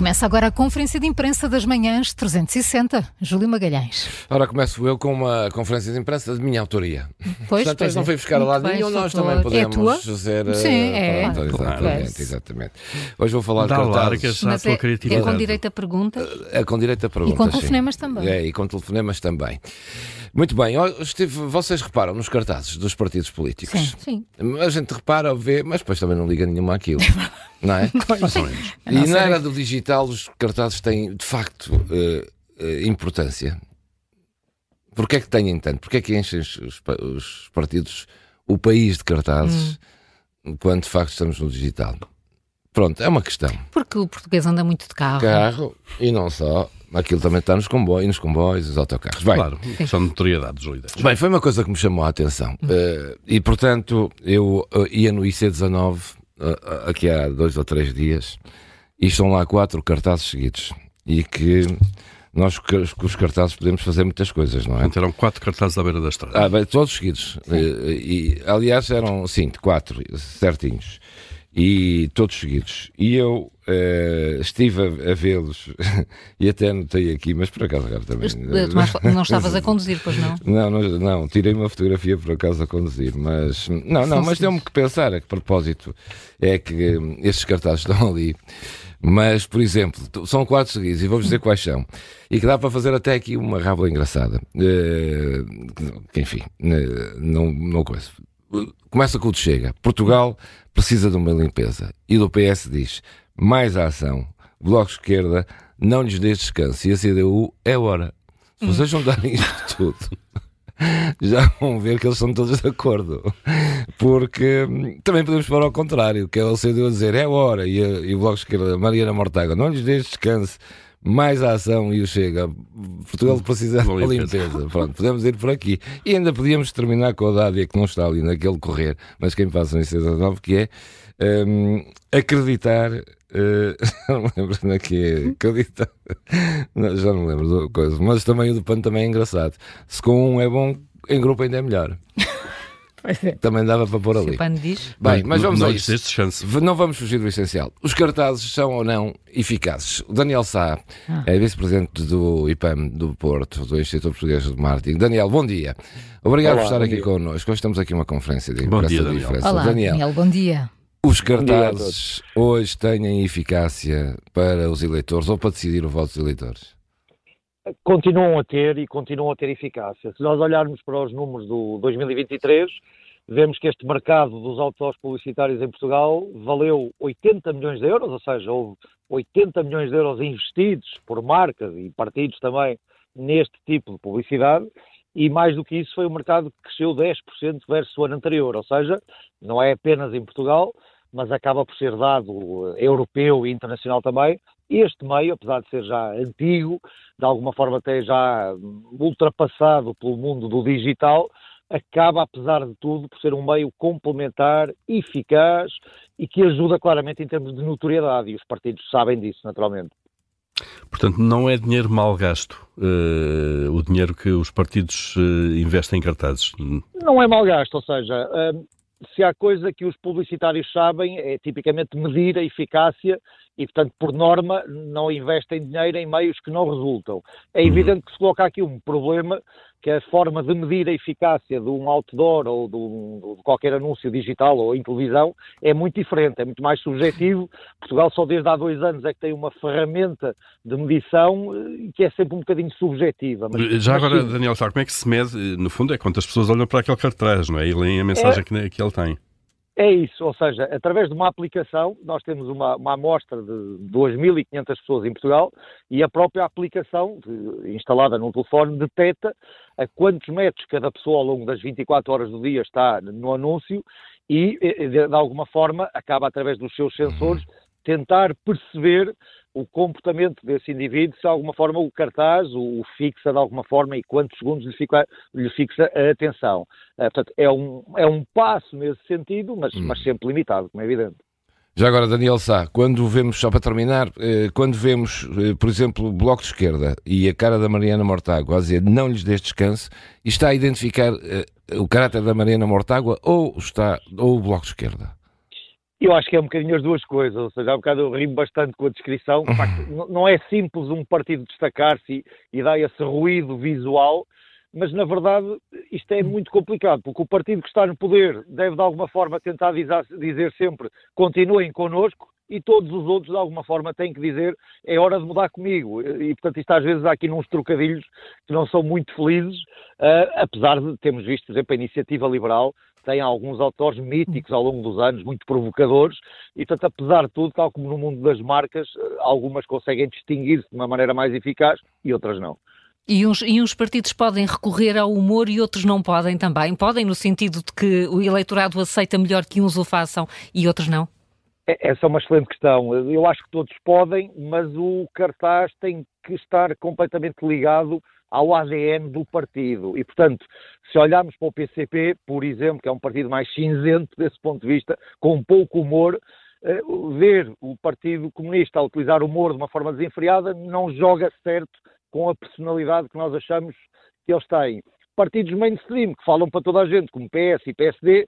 Começa agora a conferência de imprensa das manhãs 360. Júlio Magalhães. Ora, começo eu com uma conferência de imprensa de minha autoria. Pois, Portanto, pois não é. foi buscar a lado nenhum, nós sou também. É podemos tua? fazer. eh, Sim, é. pronto, Claro. exatamente, exatamente. Hoje vou falar Dá de cartazes. Mas é, é com direito a pergunta. É com direito a perguntas. com sim. telefonemas também. É, e com telefonemas também. Muito bem, Steve, vocês reparam nos cartazes dos partidos políticos? Sim, sim. A gente repara, vê, mas depois também não liga nenhuma àquilo. não é? Mais ou menos. A E na era- do digital, os cartazes têm, de facto, eh, eh, importância. Porquê é que têm tanto? Porquê é que enchem os, os partidos o país de cartazes Hum. quando, de facto, estamos no digital? Pronto, é uma questão. Porque o português anda muito de carro. Carro, e não só, aquilo também está nos comboios, nos comboios, nos autocarros. Bem, Claro, são notoriedade dos líderes. Bem, foi uma coisa que me chamou a atenção. Eh, e, portanto, eu eh, ia no IC19 eh, aqui há dois ou três dias e estão lá quatro cartazes seguidos. E que nós com os- cartazes podemos fazer muitas coisas, não é? Portanto, eram quatro cartazes à beira da estrada. Ah, bem, todos seguidos. Eh, E, aliás, eram, sim, quatro, certinhos. E todos seguidos. E eu eh, estive a, a vê-los e até anotei aqui, mas por acaso agora também. Mas, eh, não estavas a conduzir, pois não? Não, não, não, tirei uma fotografia por acaso a conduzir, mas não, não, mas deu-me que pensar a que propósito é que hum, estes cartazes estão ali. Mas, por exemplo, são quatro seguidos e vou-vos dizer quais são. E que dá para fazer até aqui uma rábula engraçada. Eh, que, enfim, não, não coisa. Começa com o de Chega. Portugal precisa de uma limpeza. E do PS diz: mais ação. Bloco de Esquerda, não lhes dê descanso. E a CDU é hora. Se vocês juntarem isto tudo, já vão ver que eles são todos de acordo. Porque hum, também podemos pôr ao contrário, que é o CDU a dizer é hora, e, a- e o Bloco de Esquerda, Mariana Mortágua, não lhes deixe descanso, mais ação e o Chega. Portugal precisa de limpeza. Pronto, podemos ir por aqui. E ainda podíamos terminar com a Dádia, que não está ali naquele correr, mas quem passa em 69, que é hum, acreditar. eh, não me lembro na que é. Acreditar. Não, já não me lembro da coisa. Mas também o do pano também é engraçado. Se com um é bom, em grupo ainda é melhor. É. Também dava para pôr ali. o pano diz. Bem, mas vamos não a isso. chance. Não vamos fugir do essencial. Os cartazes são ou não eficazes? O Daniel Sá Ah. é vice-presidente do IPAM do Porto, do Instituto Português de Marketing. Daniel, bom dia. Obrigado Olá, por estar aqui dia. connosco. Hoje estamos aqui uma conferência de Bom imprensa dia, de diferença. Olá, Daniel, Daniel, bom dia. os dia cartazes hoje têm eficácia para os eleitores ou para decidir o voto dos eleitores? Continuam a ter e continuam a ter eficácia. Se nós olharmos para os números do 2023, vemos que este mercado dos outdoors publicitários em Portugal valeu 80 milhões de euros, ou seja, houve 80 milhões de euros investidos por marcas e partidos também neste tipo de publicidade, e mais do que isso foi um mercado que cresceu 10% versus o ano anterior, ou seja, não é apenas em Portugal, mas acaba por ser dado eh, europeu e internacional também. Este meio, apesar de ser já antigo, de alguma forma até já ultrapassado pelo mundo do digital, acaba, apesar de tudo, por ser um meio complementar, eficaz e que ajuda claramente em termos de notoriedade, e os partidos sabem disso, naturalmente. Portanto, não é dinheiro mal gasto eh, o dinheiro que os partidos eh, investem em cartazes. Não é mal gasto, ou seja, hum, se há coisa que os publicitários sabem é tipicamente medir a eficácia e, portanto, por norma, não investem dinheiro em meios que não resultam. É evidente que se coloca aqui um problema que é a forma de medir a eficácia de um outdoor ou de, um- de qualquer anúncio digital ou em televisão é muito diferente, é muito mais subjetivo. Portugal só desde há dois anos é que tem uma ferramenta de medição eh, que é sempre um bocadinho subjetiva. Mas- Já mas agora, sim. Daniel, sabe como é que se mede? Eh, No fundo, é quantas pessoas olham para aquele cartaz, não é? E leem a mensagem que, que ele tem. É isso, ou seja, através de uma aplicação, nós temos uma, uma amostra de 2.500 pessoas em Portugal e a própria aplicação de- instalada no telefone detecta a quantos metros cada pessoa ao longo das 24 horas do dia está no anúncio e, eh, de, de alguma forma, acaba através dos seus sensores tentar perceber o comportamento desse indivíduo, se de alguma forma o cartaz o, fixa de alguma forma e quantos segundos lhe, fica- lhe fixa a atenção. Eh, portanto, é um, é um passo nesse sentido, mas, mas sempre limitado, como é evidente. Já agora, Daniel Sá, quando vemos, só para terminar, eh, quando vemos, eh, por exemplo, o Bloco de Esquerda e a cara da Mariana Mortágua a dizer não lhes dês descanso, está a identificar o caráter da Mariana Mortágua ou, está, ou o Bloco de Esquerda? Eu acho que é um bocadinho as duas coisas, ou seja, há um bocado eu rimo bastante com a descrição. De facto, não é simples um partido destacar-se e, dar esse ruído visual, mas na verdade isto é muito complicado, porque o partido que está no poder deve de alguma forma tentar dizer sempre continuem connosco e todos os outros de alguma forma têm que dizer é hora de mudar comigo. E portanto isto às vezes há aqui uns trocadilhos que não são muito felizes, uh, apesar de termos visto, por exemplo, a iniciativa liberal tem alguns autores míticos ao longo dos anos, muito provocadores, e portanto, apesar de tudo, tal como no mundo das marcas, eh, algumas conseguem distinguir-se de uma maneira mais eficaz e outras não. E uns, e uns partidos podem recorrer ao humor e outros não podem também? Podem no sentido de que o eleitorado aceita melhor que uns o façam e outros não? É, essa é uma excelente questão. Eu acho que todos podem, mas o cartaz tem que estar completamente ligado ao ADN do partido. E, portanto, se olharmos para o PCP, por exemplo, que é um partido mais cinzento desse ponto de vista, com pouco humor, eh, ver o Partido Comunista a utilizar o humor de uma forma desenfreada não joga certo com a personalidade que nós achamos que eles têm. Partidos mainstream, que falam para toda a gente, como PS e PSD,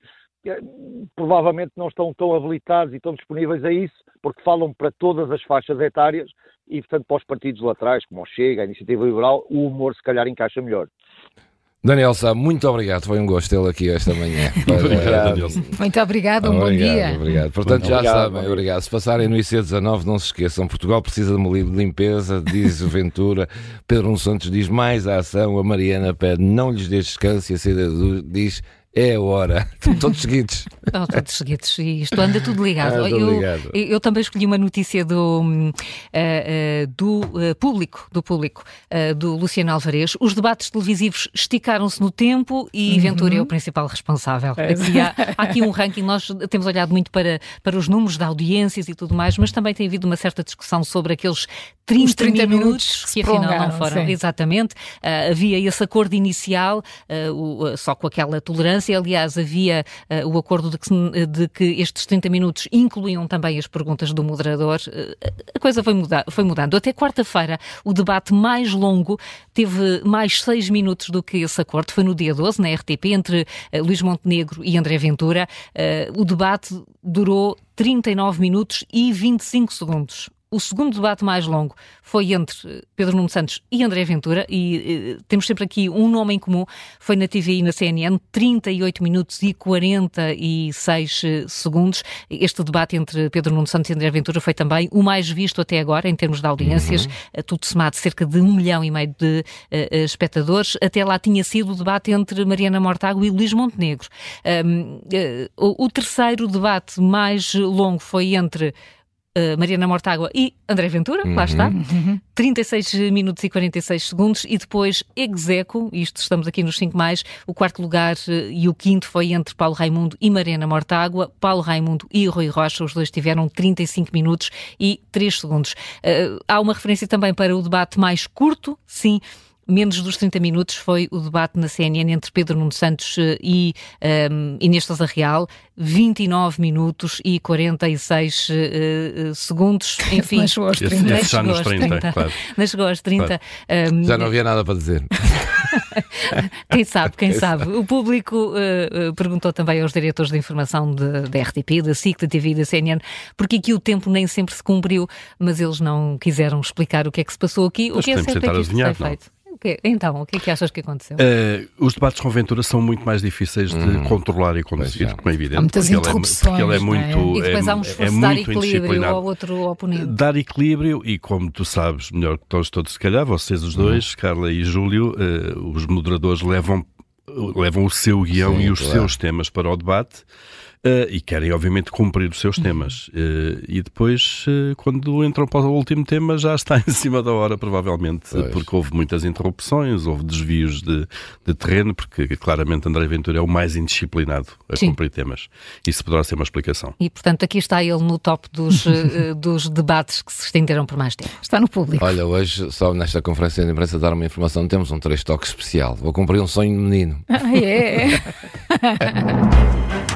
provavelmente não estão tão habilitados e tão disponíveis a isso, porque falam para todas as faixas etárias e, portanto, para os partidos laterais, como o Chega, a Iniciativa Liberal, o humor se calhar encaixa melhor. Daniel Sá, muito obrigado, foi um gosto tê-lo aqui esta manhã. obrigado, Muito obrigado, um obrigado, bom dia. Obrigado. Portanto, já obrigado, sabem, obrigado. Se passarem no IC19, não se esqueçam, Portugal precisa de uma limpeza, diz Ventura. Pedro Santos diz mais a ação, a Mariana pede não lhes dê descanso e a Cida diz é a hora. Todos seguidos. Oh, todos seguidos. E isto anda tudo ligado. Ah, eu, ligado. eu, também escolhi uma notícia do, uh, uh, do uh, público, do público, do Luciano Alvarez. Os debates televisivos esticaram-se no tempo e uhum. Ventura é o principal responsável. É. Aqui há, há, aqui um ranking, nós temos olhado muito para, para os números de audiências e tudo mais, mas também tem havido uma certa discussão sobre aqueles 30, 30 minutos, minutos que, afinal não foram. Sim. Exatamente. havia esse acordo inicial, o, só com aquela tolerância Aliás, havia uh, o acordo de que, de que, estes 30 minutos incluíam também as perguntas do moderador. Uh, a coisa foi, muda foi mudando. Até quarta-feira, o debate mais longo teve mais 6 minutos do que esse acordo. Foi no dia 12, na RTP, entre uh, Luís Montenegro e André Ventura. o debate durou 39 minutos e 25 segundos o segundo debate mais longo foi entre eh, Pedro Nuno Santos e André Ventura, e uh, temos sempre aqui um nome em comum, foi na TV e na CNN, 38 minutos e 46 uh, segundos. Este debate entre Pedro Nuno Santos e André Ventura foi também o mais visto até agora, em termos de audiências, uhum. uh, tudo somado cerca de um milhão e meio de espectadores. Até lá tinha sido o debate entre Mariana Mortágua e Luís Montenegro. Um, o, o terceiro debate mais longo foi entre uh, Mariana Mortágua e André Ventura, uhum. lá está, uhum. 36 minutos e 46 segundos, e depois Execo, isto estamos aqui nos 5 mais, o quarto lugar uh, e o quinto foi entre Paulo Raimundo e Mariana Mortágua, Paulo Raimundo e Rui Rocha, os dois tiveram 35 minutos e 3 segundos. Uh, há uma referência também para o debate mais curto, sim, menos dos 30 minutos foi o debate na CNN entre Pedro Nuno Santos eh, e um, ehm, Inês Sousa Real, 29 minutos e 46 uh, uh, segundos, enfim. Mas chegou aos 30. Esse, chegou aos 30, 30 claro. Mas chegou aos 30. Claro. Um, ehm, Já não havia nada para dizer. quem sabe, quem, quem sabe. sabe. O público uh, perguntou também aos diretores de informação da RTP, da SIC, da TV e da CNN, porque aqui o tempo nem sempre se cumpriu, mas eles não quiseram explicar o que é que se passou aqui. Mas o que é certo é que isto foi feito. Então, o que é que achas que aconteceu? Uh, os debates com Ventura são muito mais difíceis de hum, controlar e conduzir, como é evidente. Há muitas porque interrupções, ele é, porque ele é muito. É? E depois há um é esforço é, de dar equilíbrio ao outro oponente. Dar equilíbrio, e como tu sabes, melhor que todos, todos se calhar, vocês os dois, hum. Carla e Júlio, uh, os moderadores levam, levam o seu guião Sim, e os claro. seus temas para o debate. Uh, e querem, obviamente, cumprir os seus temas. Uh, e depois, uh, quando entram para o último tema, já está em cima da hora, provavelmente, pois. porque houve muitas interrupções, houve desvios de, de, terreno, porque claramente André Ventura é o mais indisciplinado a Sim. cumprir temas. Isso poderá ser uma explicação. E, portanto, aqui está ele no top dos, dos debates que se estenderam por mais tempo. Está no público. Olha, hoje, só nesta conferência de imprensa, dar uma informação: temos um três toques especial. Vou cumprir um sonho de menino. Ah, é?